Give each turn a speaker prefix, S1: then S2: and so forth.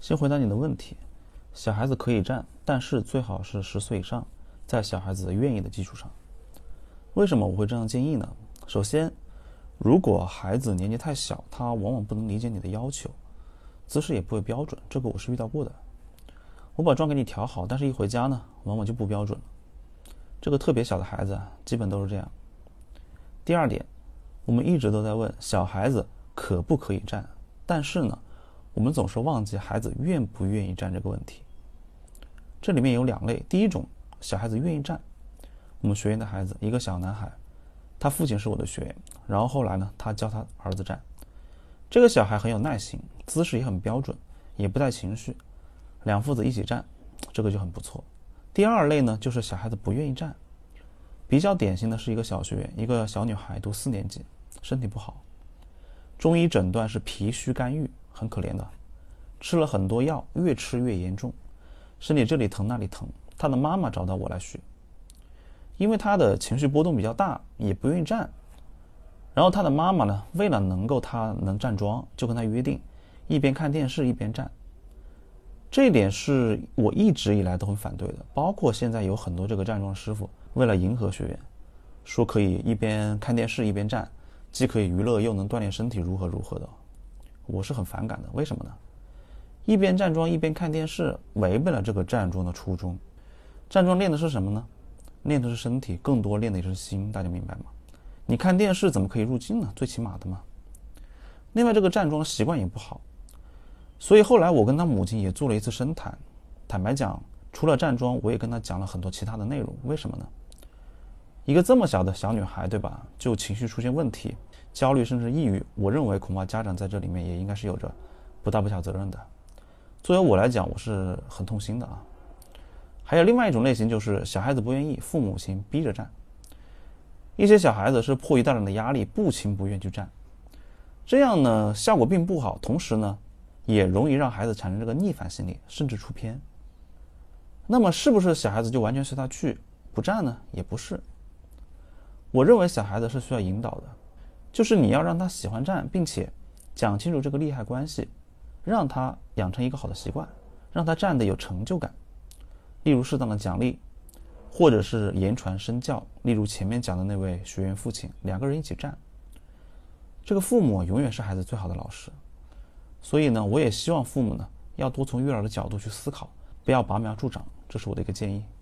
S1: 先回答你的问题，小孩子可以站，但是最好是十岁以上，在小孩子愿意的基础上。为什么我会这样建议呢？首先，如果孩子年纪太小，他往往不能理解你的要求，姿势也不会标准，这个我是遇到过的。我把妆给你调好，但是一回家呢，往往就不标准了。这个特别小的孩子，基本都是这样。第二点，我们一直都在问小孩子可不可以站，但是呢，我们总是忘记孩子愿不愿意站这个问题。这里面有两类，第一种，小孩子愿意站。我们学员的孩子，一个小男孩，他父亲是我的学员，然后后来呢，他教他儿子站。这个小孩很有耐心，姿势也很标准，也不带情绪，两父子一起站，这个就很不错。第二类呢，就是小孩子不愿意站，比较典型的是一个小学员，一个小女孩，读四年级，身体不好，中医诊断是脾虚肝郁，很可怜的，吃了很多药，越吃越严重，身体这里疼那里疼。他的妈妈找到我来学，因为他的情绪波动比较大，也不愿意站。然后他的妈妈呢，为了能够他能站桩，就跟他约定，一边看电视一边站。这一点是我一直以来都很反对的，包括现在有很多这个站桩师傅，为了迎合学员，说可以一边看电视一边站，既可以娱乐又能锻炼身体，如何如何的，我是很反感的。为什么呢？一边站桩一边看电视，违背了这个站桩的初衷。站桩练的是什么呢？练的是身体，更多练的也是心，大家明白吗？你看电视怎么可以入镜呢？最起码的嘛。另外，这个站桩习惯也不好。所以后来我跟他母亲也做了一次深谈，坦白讲，除了站桩，我也跟他讲了很多其他的内容。为什么呢？一个这么小的小女孩，对吧？就情绪出现问题，焦虑甚至抑郁，我认为恐怕家长在这里面也应该是有着不大不小责任的。作为我来讲，我是很痛心的啊。还有另外一种类型，就是小孩子不愿意，父母亲逼着站。一些小孩子是迫于大人的压力，不情不愿去站，这样呢效果并不好，同时呢。也容易让孩子产生这个逆反心理，甚至出偏。那么，是不是小孩子就完全随他去不站呢？也不是。我认为小孩子是需要引导的，就是你要让他喜欢站，并且讲清楚这个利害关系，让他养成一个好的习惯，让他站的有成就感。例如适当的奖励，或者是言传身教。例如前面讲的那位学员父亲，两个人一起站，这个父母永远是孩子最好的老师。所以呢，我也希望父母呢要多从育儿的角度去思考，不要拔苗助长，这是我的一个建议。